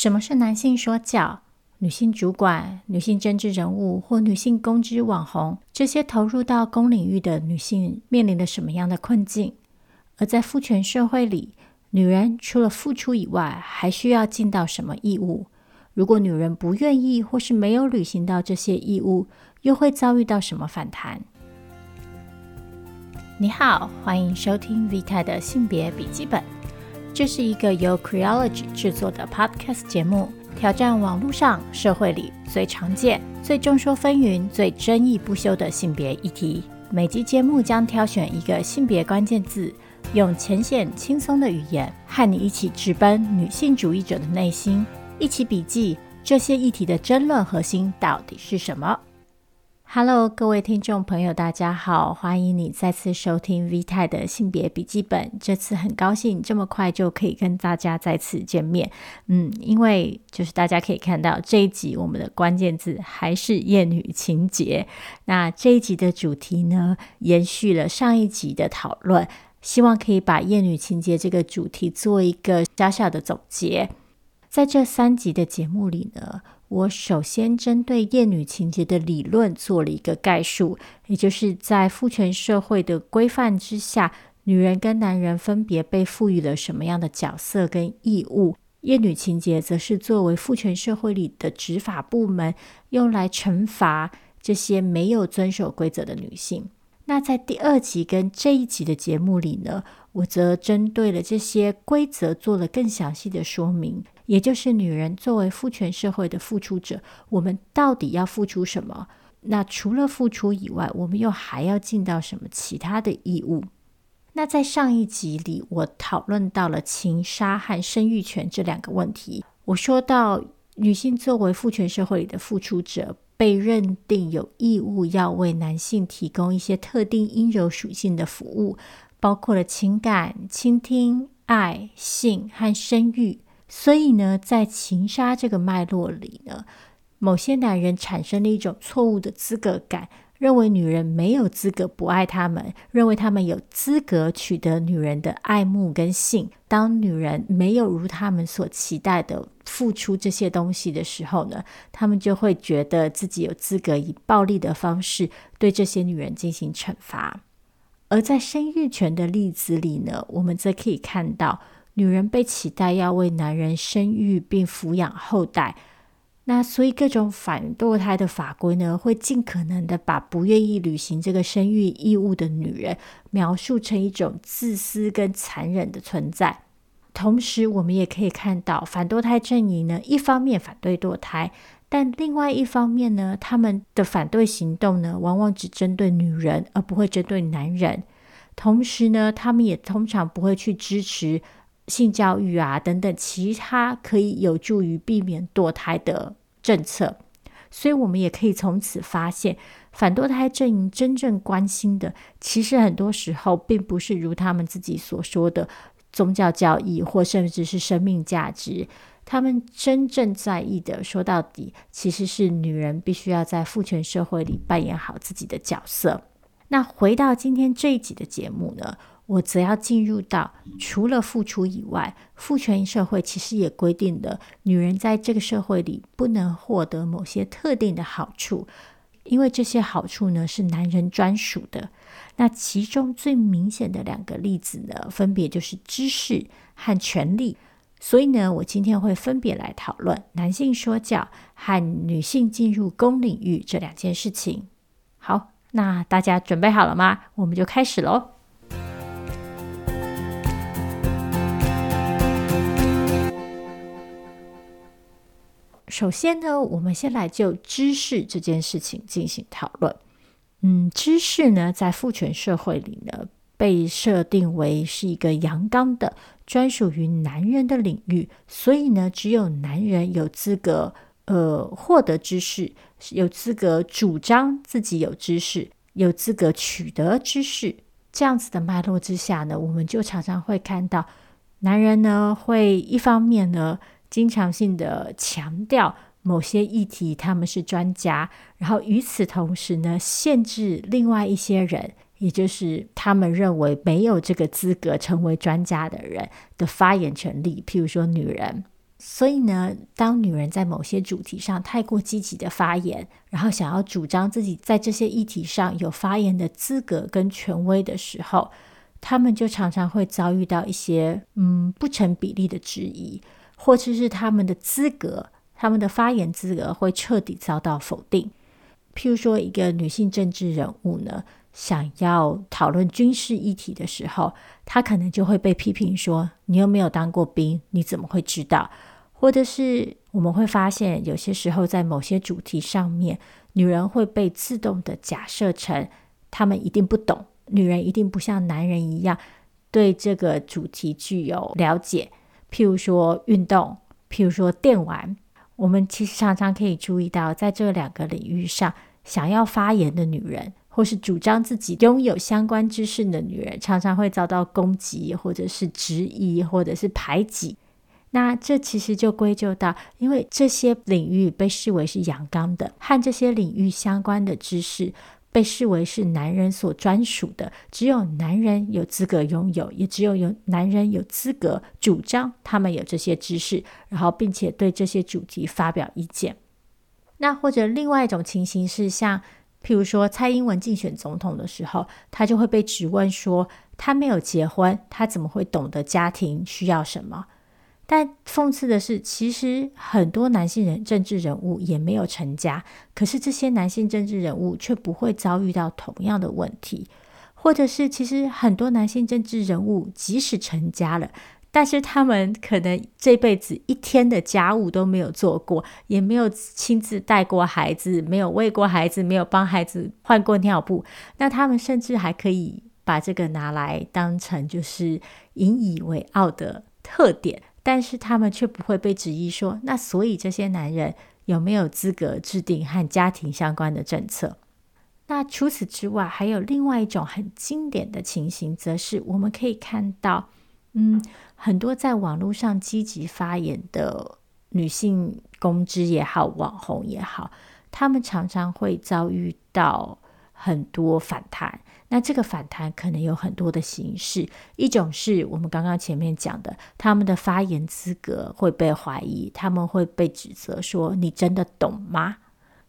什么是男性说教？女性主管、女性政治人物或女性公知网红，这些投入到公领域的女性面临了什么样的困境？而在父权社会里，女人除了付出以外，还需要尽到什么义务？如果女人不愿意或是没有履行到这些义务，又会遭遇到什么反弹？你好，欢迎收听 Vita 的性别笔记本。这是一个由 Creology 制作的 Podcast 节目，挑战网络上、社会里最常见、最众说纷纭、最争议不休的性别议题。每集节目将挑选一个性别关键字，用浅显轻松的语言，和你一起直奔女性主义者的内心，一起笔记这些议题的争论核心到底是什么。Hello，各位听众朋友，大家好，欢迎你再次收听 Vita 的性别笔记本。这次很高兴这么快就可以跟大家再次见面。嗯，因为就是大家可以看到这一集我们的关键字还是厌女情节。那这一集的主题呢，延续了上一集的讨论，希望可以把厌女情节这个主题做一个小小的总结。在这三集的节目里呢，我首先针对厌女情结的理论做了一个概述，也就是在父权社会的规范之下，女人跟男人分别被赋予了什么样的角色跟义务。厌女情结则是作为父权社会里的执法部门，用来惩罚这些没有遵守规则的女性。那在第二集跟这一集的节目里呢，我则针对了这些规则做了更详细的说明。也就是女人作为父权社会的付出者，我们到底要付出什么？那除了付出以外，我们又还要尽到什么其他的义务？那在上一集里，我讨论到了情杀和生育权这两个问题。我说到，女性作为父权社会里的付出者，被认定有义务要为男性提供一些特定阴柔属性的服务，包括了情感、倾听、爱、性和生育。所以呢，在情杀这个脉络里呢，某些男人产生了一种错误的资格感，认为女人没有资格不爱他们，认为他们有资格取得女人的爱慕跟性。当女人没有如他们所期待的付出这些东西的时候呢，他们就会觉得自己有资格以暴力的方式对这些女人进行惩罚。而在生育权的例子里呢，我们则可以看到。女人被期待要为男人生育并抚养后代，那所以各种反堕胎的法规呢，会尽可能的把不愿意履行这个生育义务的女人描述成一种自私跟残忍的存在。同时，我们也可以看到反堕胎阵营呢，一方面反对堕胎，但另外一方面呢，他们的反对行动呢，往往只针对女人，而不会针对男人。同时呢，他们也通常不会去支持。性教育啊，等等，其他可以有助于避免堕胎的政策，所以我们也可以从此发现，反堕胎阵营真正关心的，其实很多时候并不是如他们自己所说的宗教教义，或甚至是生命价值。他们真正在意的，说到底，其实是女人必须要在父权社会里扮演好自己的角色。那回到今天这一集的节目呢，我则要进入到除了付出以外，父权社会其实也规定了女人在这个社会里不能获得某些特定的好处，因为这些好处呢是男人专属的。那其中最明显的两个例子呢，分别就是知识和权力。所以呢，我今天会分别来讨论男性说教和女性进入公领域这两件事情。好，那大家准备好了吗？我们就开始喽。首先呢，我们先来就知识这件事情进行讨论。嗯，知识呢，在父权社会里呢，被设定为是一个阳刚的、专属于男人的领域，所以呢，只有男人有资格呃获得知识，有资格主张自己有知识，有资格取得知识。这样子的脉络之下呢，我们就常常会看到男人呢，会一方面呢。经常性的强调某些议题，他们是专家，然后与此同时呢，限制另外一些人，也就是他们认为没有这个资格成为专家的人的发言权利，譬如说女人。所以呢，当女人在某些主题上太过积极的发言，然后想要主张自己在这些议题上有发言的资格跟权威的时候，他们就常常会遭遇到一些嗯不成比例的质疑，或者是他们的资格、他们的发言资格会彻底遭到否定。譬如说，一个女性政治人物呢，想要讨论军事议题的时候，她可能就会被批评说：“你又没有当过兵，你怎么会知道？”或者是我们会发现，有些时候在某些主题上面，女人会被自动的假设成她们一定不懂，女人一定不像男人一样对这个主题具有了解。譬如说运动，譬如说电玩，我们其实常常可以注意到，在这两个领域上，想要发言的女人，或是主张自己拥有相关知识的女人，常常会遭到攻击，或者是质疑，或者是排挤。那这其实就归咎到，因为这些领域被视为是阳刚的，和这些领域相关的知识被视为是男人所专属的，只有男人有资格拥有，也只有有男人有资格主张他们有这些知识，然后并且对这些主题发表意见。那或者另外一种情形是像，譬如说蔡英文竞选总统的时候，他就会被质问说，他没有结婚，他怎么会懂得家庭需要什么？但讽刺的是，其实很多男性人政治人物也没有成家，可是这些男性政治人物却不会遭遇到同样的问题，或者是其实很多男性政治人物即使成家了，但是他们可能这辈子一天的家务都没有做过，也没有亲自带过孩子，没有喂过孩子，没有帮孩子换过尿布，那他们甚至还可以把这个拿来当成就是引以为傲的特点。但是他们却不会被质疑说，那所以这些男人有没有资格制定和家庭相关的政策？那除此之外，还有另外一种很经典的情形，则是我们可以看到，嗯，很多在网络上积极发言的女性公知也好，网红也好，他们常常会遭遇到很多反弹。那这个反弹可能有很多的形式，一种是我们刚刚前面讲的，他们的发言资格会被怀疑，他们会被指责说，你真的懂吗？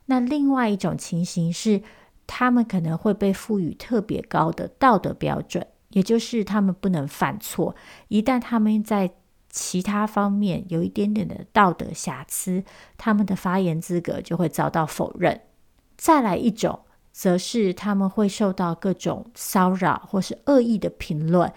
那另外一种情形是，他们可能会被赋予特别高的道德标准，也就是他们不能犯错，一旦他们在其他方面有一点点的道德瑕疵，他们的发言资格就会遭到否认。再来一种。则是他们会受到各种骚扰或是恶意的评论，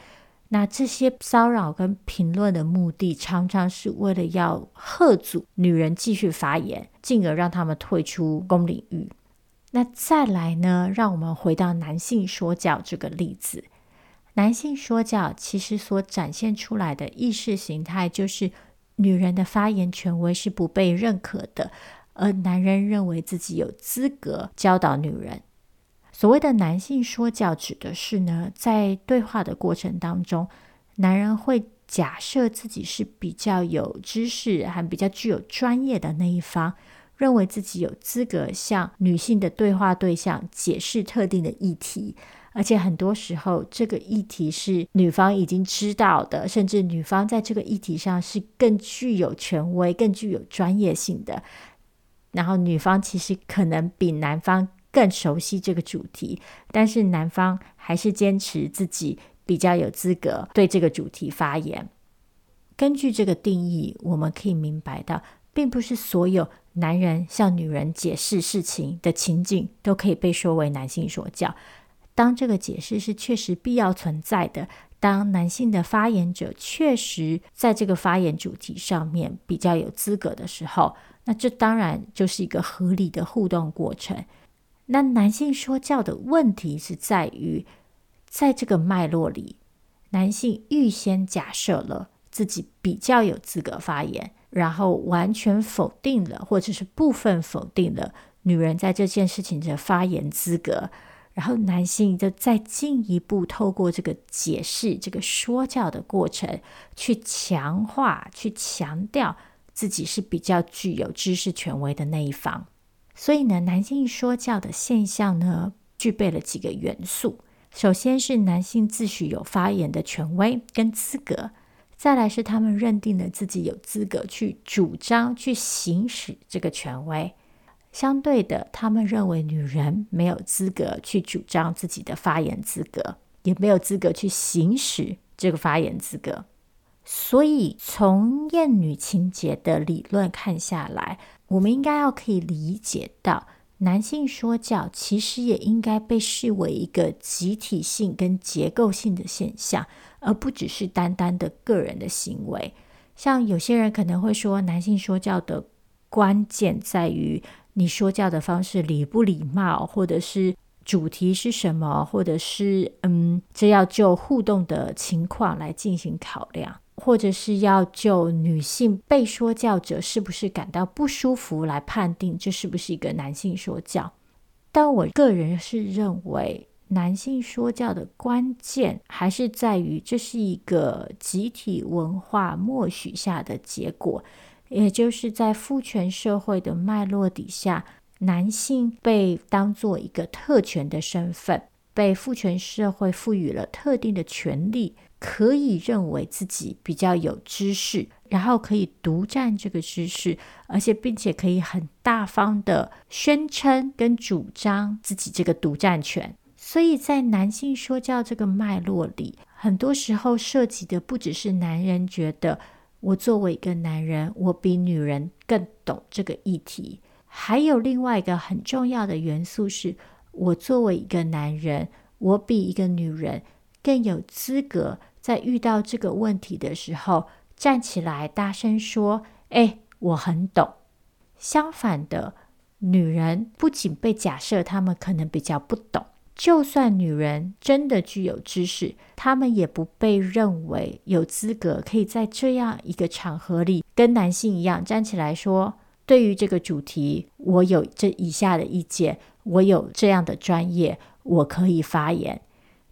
那这些骚扰跟评论的目的，常常是为了要吓阻女人继续发言，进而让他们退出公领域。那再来呢，让我们回到男性说教这个例子。男性说教其实所展现出来的意识形态，就是女人的发言权威是不被认可的。而男人认为自己有资格教导女人。所谓的男性说教，指的是呢，在对话的过程当中，男人会假设自己是比较有知识还比较具有专业的那一方，认为自己有资格向女性的对话对象解释特定的议题，而且很多时候这个议题是女方已经知道的，甚至女方在这个议题上是更具有权威、更具有专业性的。然后女方其实可能比男方更熟悉这个主题，但是男方还是坚持自己比较有资格对这个主题发言。根据这个定义，我们可以明白到，并不是所有男人向女人解释事情的情景都可以被说为男性说教。当这个解释是确实必要存在的，当男性的发言者确实在这个发言主题上面比较有资格的时候。那这当然就是一个合理的互动过程。那男性说教的问题是在于，在这个脉络里，男性预先假设了自己比较有资格发言，然后完全否定了，或者是部分否定了女人在这件事情的发言资格。然后男性就再进一步透过这个解释、这个说教的过程，去强化、去强调。自己是比较具有知识权威的那一方，所以呢，男性说教的现象呢，具备了几个元素。首先是男性自诩有发言的权威跟资格，再来是他们认定了自己有资格去主张、去行使这个权威。相对的，他们认为女人没有资格去主张自己的发言资格，也没有资格去行使这个发言资格。所以，从厌女情节的理论看下来，我们应该要可以理解到，男性说教其实也应该被视为一个集体性跟结构性的现象，而不只是单单的个人的行为。像有些人可能会说，男性说教的关键在于。你说教的方式礼不礼貌，或者是主题是什么，或者是嗯，这要就互动的情况来进行考量，或者是要就女性被说教者是不是感到不舒服来判定这是不是一个男性说教。但我个人是认为，男性说教的关键还是在于这是一个集体文化默许下的结果。也就是在父权社会的脉络底下，男性被当做一个特权的身份，被父权社会赋予了特定的权利，可以认为自己比较有知识，然后可以独占这个知识，而且并且可以很大方的宣称跟主张自己这个独占权。所以在男性说教这个脉络里，很多时候涉及的不只是男人觉得。我作为一个男人，我比女人更懂这个议题。还有另外一个很重要的元素是，我作为一个男人，我比一个女人更有资格，在遇到这个问题的时候，站起来大声说：“哎，我很懂。”相反的，女人不仅被假设她们可能比较不懂。就算女人真的具有知识，她们也不被认为有资格可以在这样一个场合里跟男性一样站起来说：“对于这个主题，我有这以下的意见，我有这样的专业，我可以发言。”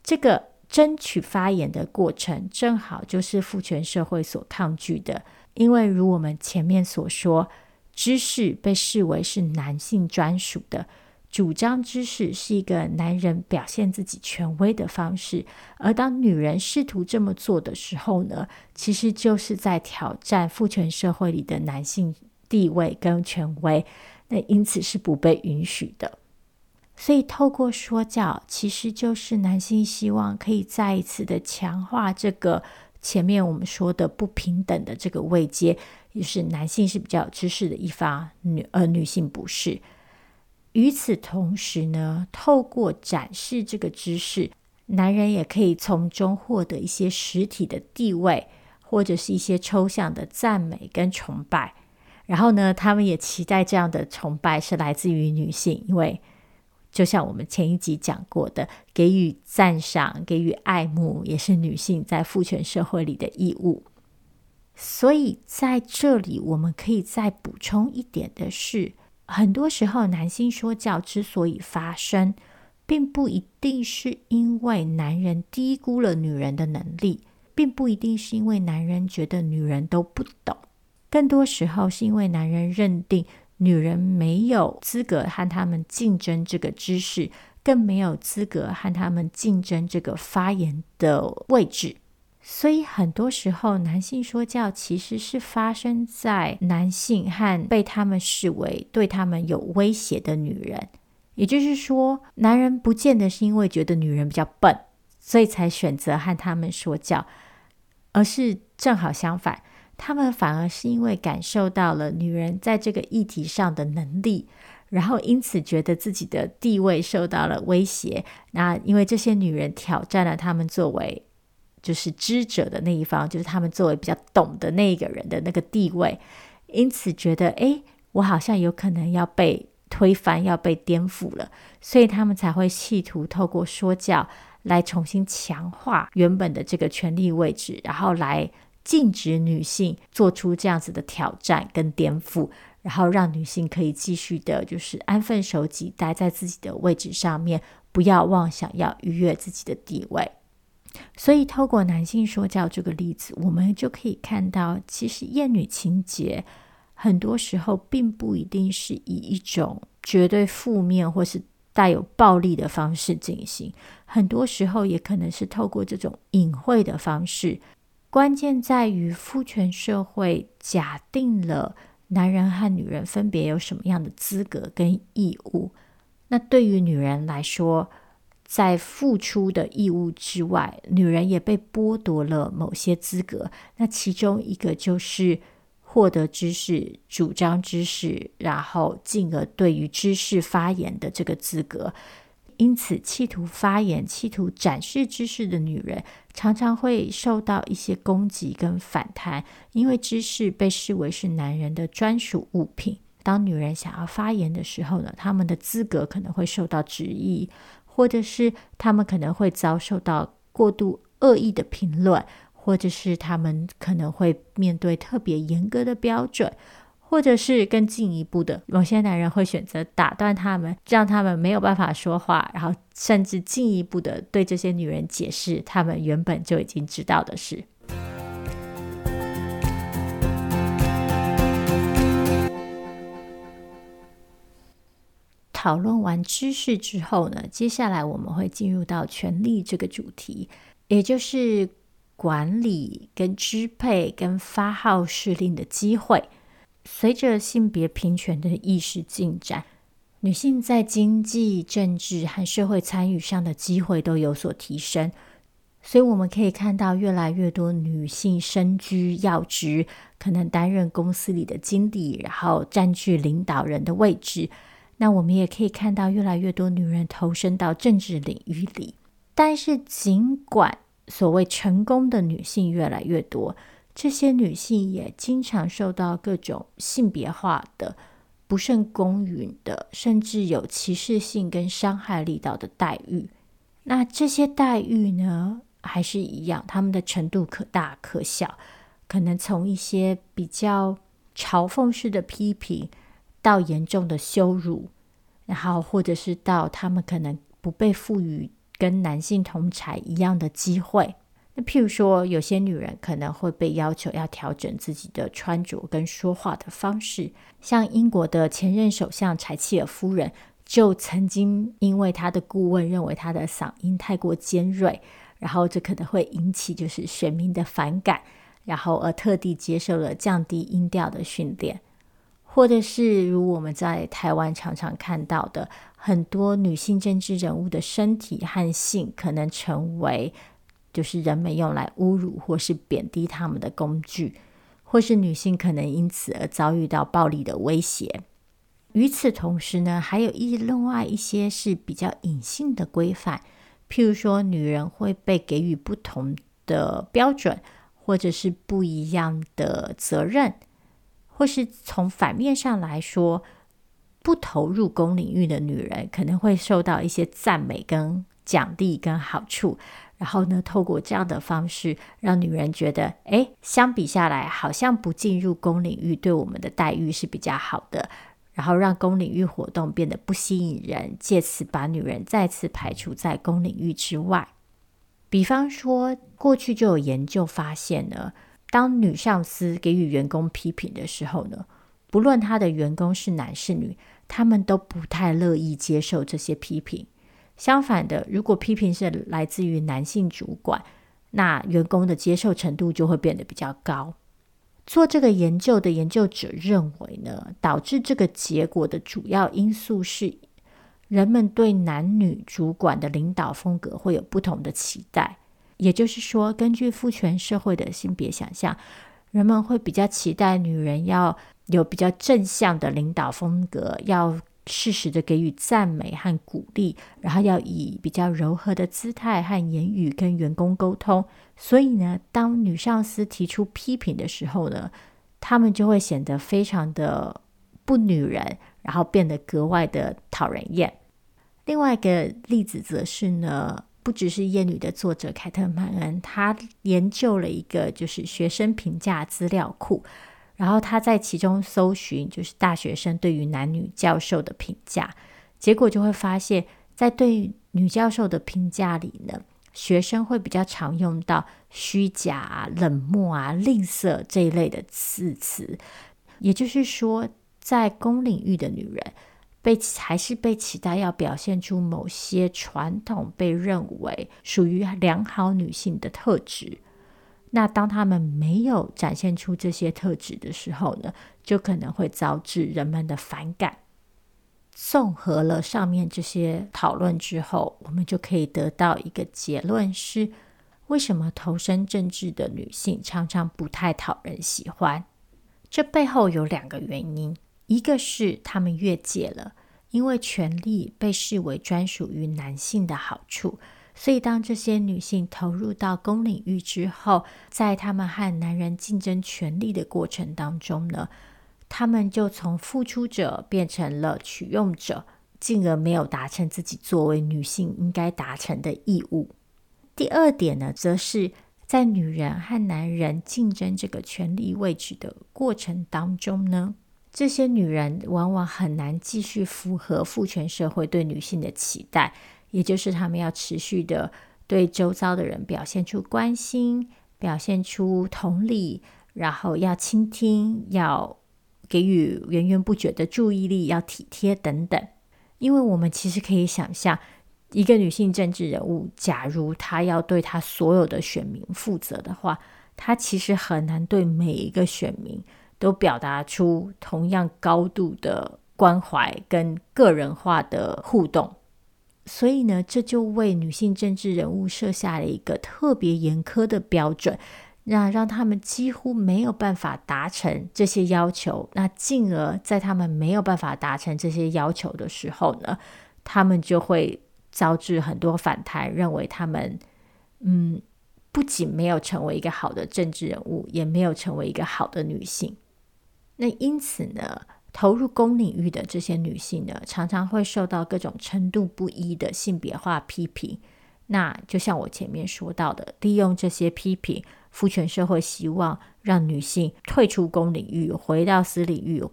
这个争取发言的过程，正好就是父权社会所抗拒的，因为如我们前面所说，知识被视为是男性专属的。主张知识是一个男人表现自己权威的方式，而当女人试图这么做的时候呢，其实就是在挑战父权社会里的男性地位跟权威，那因此是不被允许的。所以，透过说教，其实就是男性希望可以再一次的强化这个前面我们说的不平等的这个位阶，就是男性是比较有知识的一方，女而女性不是。与此同时呢，透过展示这个知识，男人也可以从中获得一些实体的地位，或者是一些抽象的赞美跟崇拜。然后呢，他们也期待这样的崇拜是来自于女性，因为就像我们前一集讲过的，给予赞赏、给予爱慕，也是女性在父权社会里的义务。所以在这里，我们可以再补充一点的是。很多时候，男性说教之所以发生，并不一定是因为男人低估了女人的能力，并不一定是因为男人觉得女人都不懂，更多时候是因为男人认定女人没有资格和他们竞争这个知识，更没有资格和他们竞争这个发言的位置。所以很多时候，男性说教其实是发生在男性和被他们视为对他们有威胁的女人。也就是说，男人不见得是因为觉得女人比较笨，所以才选择和他们说教，而是正好相反，他们反而是因为感受到了女人在这个议题上的能力，然后因此觉得自己的地位受到了威胁。那因为这些女人挑战了他们作为。就是知者的那一方，就是他们作为比较懂的那一个人的那个地位，因此觉得，诶，我好像有可能要被推翻，要被颠覆了，所以他们才会企图透过说教来重新强化原本的这个权力位置，然后来禁止女性做出这样子的挑战跟颠覆，然后让女性可以继续的，就是安分守己，待在自己的位置上面，不要妄想要逾越自己的地位。所以，透过男性说教这个例子，我们就可以看到，其实厌女情结很多时候并不一定是以一种绝对负面或是带有暴力的方式进行，很多时候也可能是透过这种隐晦的方式，关键在于父权社会假定了男人和女人分别有什么样的资格跟义务。那对于女人来说，在付出的义务之外，女人也被剥夺了某些资格。那其中一个就是获得知识、主张知识，然后进而对于知识发言的这个资格。因此，企图发言、企图展示知识的女人，常常会受到一些攻击跟反弹，因为知识被视为是男人的专属物品。当女人想要发言的时候呢，她们的资格可能会受到质疑，或者是他们可能会遭受到过度恶意的评论，或者是他们可能会面对特别严格的标准。或者是更进一步的，某些男人会选择打断他们，让他们没有办法说话，然后甚至进一步的对这些女人解释他们原本就已经知道的事。讨论完知识之后呢，接下来我们会进入到权力这个主题，也就是管理、跟支配、跟发号施令的机会。随着性别平权的意识进展，女性在经济、政治和社会参与上的机会都有所提升，所以我们可以看到越来越多女性身居要职，可能担任公司里的经理，然后占据领导人的位置。那我们也可以看到越来越多女人投身到政治领域里。但是，尽管所谓成功的女性越来越多，这些女性也经常受到各种性别化的不甚公允的，甚至有歧视性跟伤害力道的待遇。那这些待遇呢，还是一样，他们的程度可大可小，可能从一些比较嘲讽式的批评，到严重的羞辱，然后或者是到他们可能不被赋予跟男性同才一样的机会。那譬如说，有些女人可能会被要求要调整自己的穿着跟说话的方式，像英国的前任首相柴契尔夫人，就曾经因为她的顾问认为她的嗓音太过尖锐，然后这可能会引起就是选民的反感，然后而特地接受了降低音调的训练，或者是如我们在台湾常常看到的，很多女性政治人物的身体和性可能成为。就是人们用来侮辱或是贬低他们的工具，或是女性可能因此而遭遇到暴力的威胁。与此同时呢，还有一另外一些是比较隐性的规范，譬如说，女人会被给予不同的标准，或者是不一样的责任，或是从反面上来说，不投入公领域的女人可能会受到一些赞美、跟奖励、跟好处。然后呢，透过这样的方式，让女人觉得，哎，相比下来，好像不进入公领域对我们的待遇是比较好的。然后让公领域活动变得不吸引人，借此把女人再次排除在公领域之外。比方说，过去就有研究发现呢，当女上司给予员工批评的时候呢，不论他的员工是男是女，他们都不太乐意接受这些批评。相反的，如果批评是来自于男性主管，那员工的接受程度就会变得比较高。做这个研究的研究者认为呢，导致这个结果的主要因素是人们对男女主管的领导风格会有不同的期待。也就是说，根据父权社会的性别想象，人们会比较期待女人要有比较正向的领导风格，要。适时的给予赞美和鼓励，然后要以比较柔和的姿态和言语跟员工沟通。所以呢，当女上司提出批评的时候呢，他们就会显得非常的不女人，然后变得格外的讨人厌。另外一个例子则是呢，不只是《厌女》的作者凯特曼恩，他研究了一个就是学生评价资料库。然后他在其中搜寻，就是大学生对于男女教授的评价，结果就会发现，在对女教授的评价里呢，学生会比较常用到虚假啊、冷漠啊、吝啬这一类的字词。也就是说，在公领域的女人被还是被期待要表现出某些传统被认为属于良好女性的特质。那当他们没有展现出这些特质的时候呢，就可能会招致人们的反感。综合了上面这些讨论之后，我们就可以得到一个结论是：为什么投身政治的女性常常不太讨人喜欢？这背后有两个原因，一个是他们越界了，因为权力被视为专属于男性的好处。所以，当这些女性投入到公领域之后，在她们和男人竞争权力的过程当中呢，她们就从付出者变成了取用者，进而没有达成自己作为女性应该达成的义务。第二点呢，则是在女人和男人竞争这个权力位置的过程当中呢，这些女人往往很难继续符合父权社会对女性的期待。也就是他们要持续的对周遭的人表现出关心，表现出同理，然后要倾听，要给予源源不绝的注意力，要体贴等等。因为我们其实可以想象，一个女性政治人物，假如她要对她所有的选民负责的话，她其实很难对每一个选民都表达出同样高度的关怀跟个人化的互动。所以呢，这就为女性政治人物设下了一个特别严苛的标准，那让他们几乎没有办法达成这些要求。那进而在他们没有办法达成这些要求的时候呢，他们就会招致很多反弹，认为他们嗯，不仅没有成为一个好的政治人物，也没有成为一个好的女性。那因此呢，投入公领域的这些女性呢，常常会受到各种程度不一的性别化批评。那就像我前面说到的，利用这些批评，父权社会希望让女性退出公领域，回到私领域，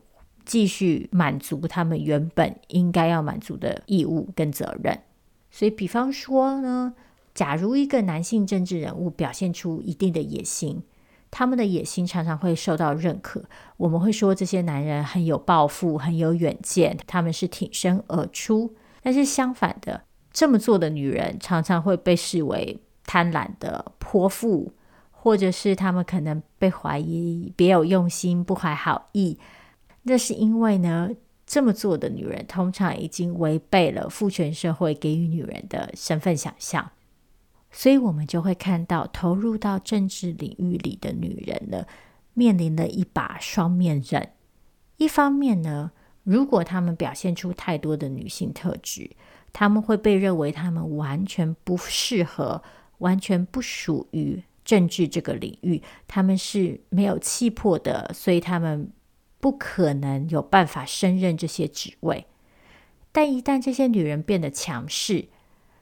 继续满足他们原本应该要满足的义务跟责任。所以，比方说呢，假如一个男性政治人物表现出一定的野心。他们的野心常常会受到认可，我们会说这些男人很有抱负、很有远见，他们是挺身而出。但是相反的，这么做的女人常常会被视为贪婪的泼妇，或者是他们可能被怀疑别有用心、不怀好意。那是因为呢，这么做的女人通常已经违背了父权社会给予女人的身份想象。所以，我们就会看到投入到政治领域里的女人呢，面临了一把双面刃。一方面呢，如果她们表现出太多的女性特质，她们会被认为她们完全不适合、完全不属于政治这个领域，她们是没有气魄的，所以她们不可能有办法胜任这些职位。但一旦这些女人变得强势，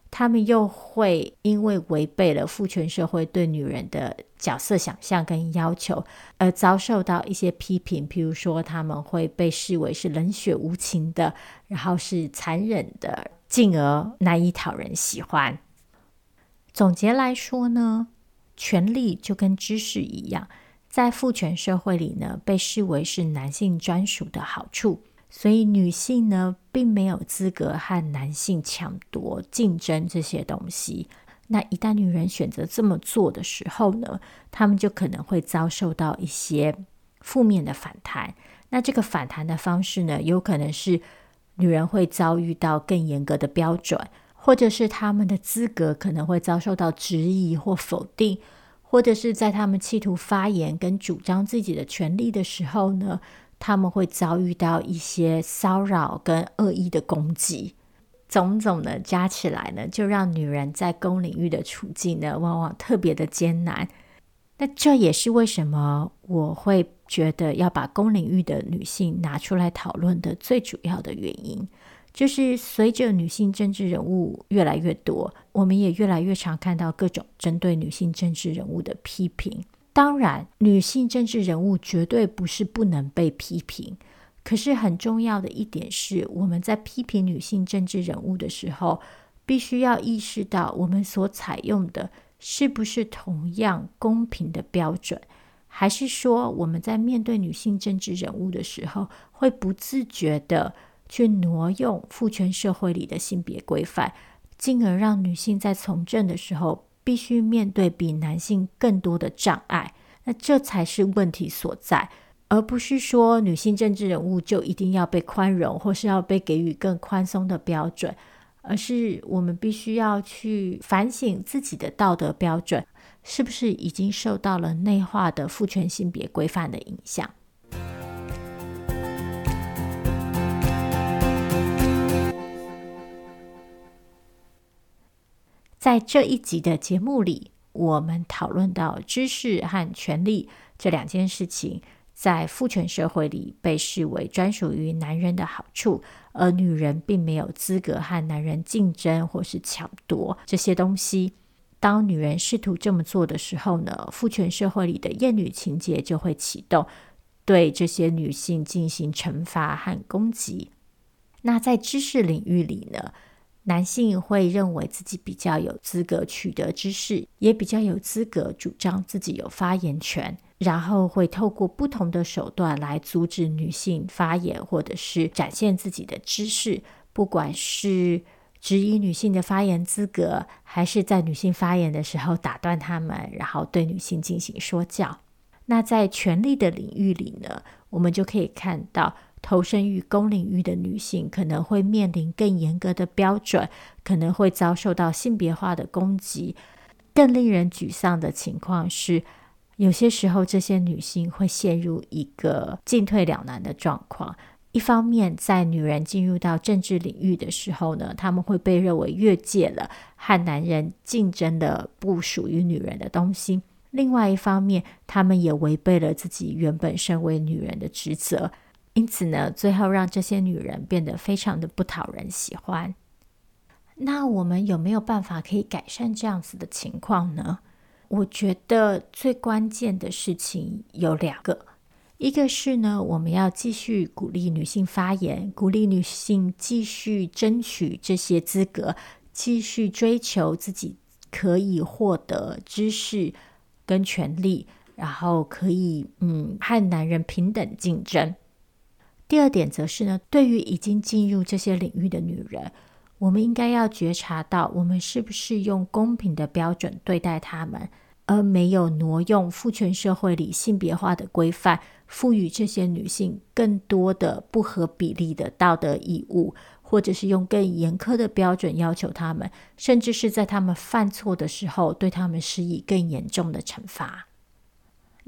他们又会因为违背了父权社会对女人的角色想象跟要求，而遭受到一些批评。譬如说，他们会被视为是冷血无情的，然后是残忍的，进而难以讨人喜欢。总结来说呢，权力就跟知识一样，在父权社会里呢，被视为是男性专属的好处。所以女性呢，并没有资格和男性抢夺、竞争这些东西。那一旦女人选择这么做的时候呢，她们就可能会遭受到一些负面的反弹。那这个反弹的方式呢，有可能是女人会遭遇到更严格的标准，或者是她们的资格可能会遭受到质疑或否定，或者是在她们企图发言跟主张自己的权利的时候呢，他们会遭遇到一些骚扰跟恶意的攻击，种种的加起来呢，就让女人在公领域的处境呢，往往特别的艰难。那这也是为什么我会觉得要把公领域的女性拿出来讨论的最主要的原因，就是随着女性政治人物越来越多，我们也越来越常看到各种针对女性政治人物的批评。当然，女性政治人物绝对不是不能被批评。可是很重要的一点是，我们在批评女性政治人物的时候，必须要意识到我们所采用的是不是同样公平的标准，还是说我们在面对女性政治人物的时候，会不自觉地去挪用父权社会里的性别规范，进而让女性在从政的时候必须面对比男性更多的障碍。那这才是问题所在，而不是说女性政治人物就一定要被宽容，或是要被给予更宽松的标准，而是我们必须要去反省自己的道德标准，是不是已经受到了内化的父权性别规范的影响。在这一集的节目里，我们讨论到知识和权力这两件事情，在父权社会里被视为专属于男人的好处，而女人并没有资格和男人竞争或是抢夺这些东西。当女人试图这么做的时候呢，父权社会里的厌女情节就会启动，对这些女性进行惩罚和攻击。那在知识领域里呢，男性会认为自己比较有资格取得知识，也比较有资格主张自己有发言权，然后会透过不同的手段来阻止女性发言，或者是展现自己的知识，不管是质疑女性的发言资格，还是在女性发言的时候打断他们，然后对女性进行说教。那在权力的领域里呢，我们就可以看到。投身于公领域的女性可能会面临更严格的标准，可能会遭受到性别化的攻击。更令人沮丧的情况是，有些时候这些女性会陷入一个进退两难的状况。一方面，在女人进入到政治领域的时候呢，她们会被认为越界了，和男人竞争的不属于女人的东西；另外一方面，她们也违背了自己原本身为女人的职责。因此呢，最后让这些女人变得非常的不讨人喜欢。那我们有没有办法可以改善这样子的情况呢？我觉得最关键的事情有两个，一个是呢，我们要继续鼓励女性发言，鼓励女性继续争取这些资格，继续追求自己可以获得知识跟权利，然后可以嗯和男人平等竞争。第二点则是呢，对于已经进入这些领域的女人，我们应该要觉察到，我们是不是用公平的标准对待她们，而没有挪用父权社会里性别化的规范，赋予这些女性更多的不合比例的道德义务，或者是用更严苛的标准要求她们，甚至是在她们犯错的时候，对她们施以更严重的惩罚。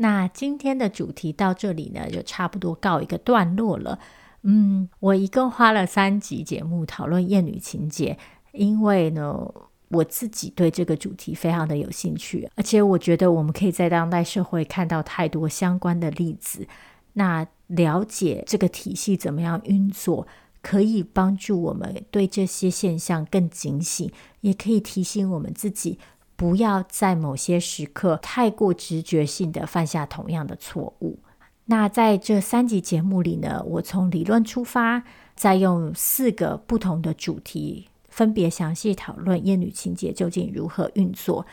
那今天的主题到这里呢，就差不多告一个段落了。嗯，我一共花了三集节目讨论厌女情节，因为呢，我自己对这个主题非常的有兴趣，而且我觉得我们可以在当代社会看到太多相关的例子。那了解这个体系怎么样运作，可以帮助我们对这些现象更警醒，也可以提醒我们自己。不要在某些时刻太过直觉性的犯下同样的错误。那在这三集节目里呢，我从理论出发，再用四个不同的主题，分别详细讨论厌女情结究竟如何运作。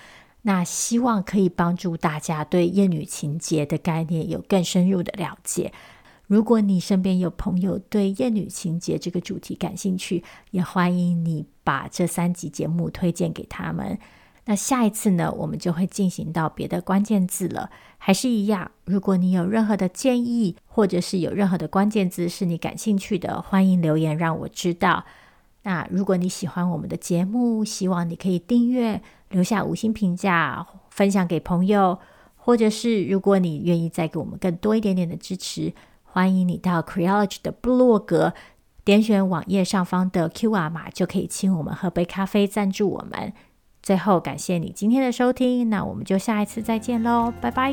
那希望可以帮助大家对厌女情结的概念有更深入的了解。如果你身边有朋友对厌女情结这个主题感兴趣，也欢迎你把这三集节目推荐给他们。那下一次呢，我们就会进行到别的关键字了。还是一样，如果你有任何的建议，或者是有任何的关键字是你感兴趣的，欢迎留言让我知道。那如果你喜欢我们的节目，希望你可以订阅、留下五星评价、分享给朋友，或者是如果你愿意再给我们更多一点点的支持，欢迎你到 Creology 的部落格，点选网页上方的 QR 码，就可以请我们喝杯咖啡赞助我们。最后，感谢你今天的收听，那我们就下一次再见喽，拜拜。